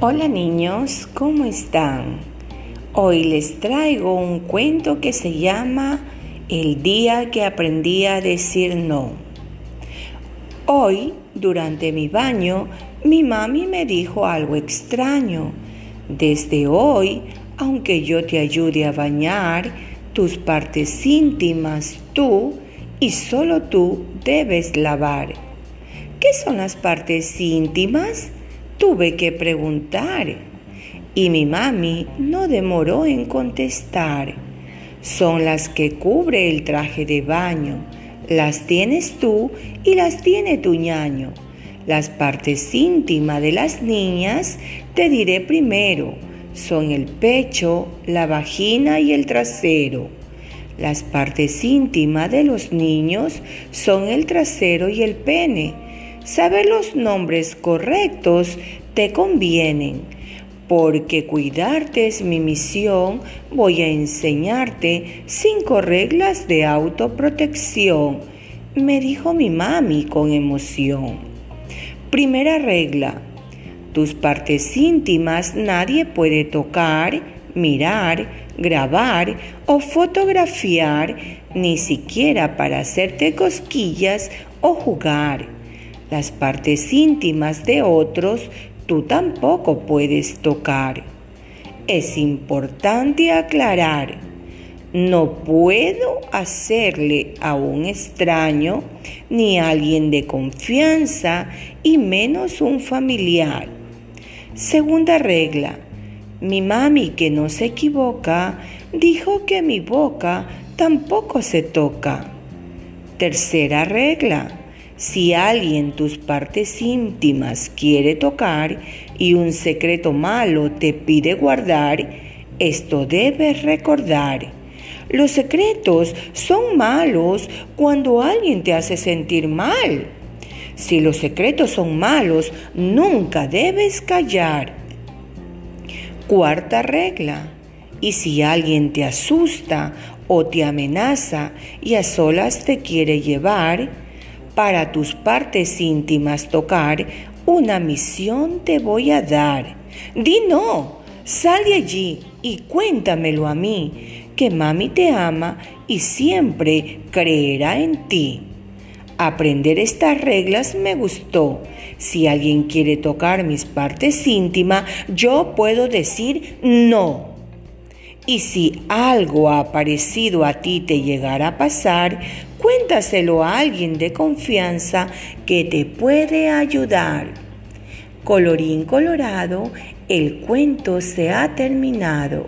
Hola niños, ¿cómo están? Hoy les traigo un cuento que se llama El día que aprendí a decir no. Hoy, durante mi baño, mi mami me dijo algo extraño. Desde hoy, aunque yo te ayude a bañar, tus partes íntimas tú y solo tú debes lavar. ¿Qué son las partes íntimas? Tuve que preguntar y mi mami no demoró en contestar. Son las que cubre el traje de baño. Las tienes tú y las tiene tu ñaño. Las partes íntimas de las niñas te diré primero. Son el pecho, la vagina y el trasero. Las partes íntimas de los niños son el trasero y el pene. Saber los nombres correctos te convienen, porque cuidarte es mi misión. Voy a enseñarte cinco reglas de autoprotección, me dijo mi mami con emoción. Primera regla, tus partes íntimas nadie puede tocar, mirar, grabar o fotografiar, ni siquiera para hacerte cosquillas o jugar. Las partes íntimas de otros tú tampoco puedes tocar. Es importante aclarar, no puedo hacerle a un extraño ni a alguien de confianza y menos un familiar. Segunda regla, mi mami que no se equivoca dijo que mi boca tampoco se toca. Tercera regla, si alguien tus partes íntimas quiere tocar y un secreto malo te pide guardar, esto debes recordar. Los secretos son malos cuando alguien te hace sentir mal. Si los secretos son malos, nunca debes callar. Cuarta regla. Y si alguien te asusta o te amenaza y a solas te quiere llevar, para tus partes íntimas tocar, una misión te voy a dar. Di no, sal de allí y cuéntamelo a mí, que mami te ama y siempre creerá en ti. Aprender estas reglas me gustó. Si alguien quiere tocar mis partes íntimas, yo puedo decir no. Y si algo ha parecido a ti te llegara a pasar, cuéntaselo a alguien de confianza que te puede ayudar. Colorín colorado, el cuento se ha terminado.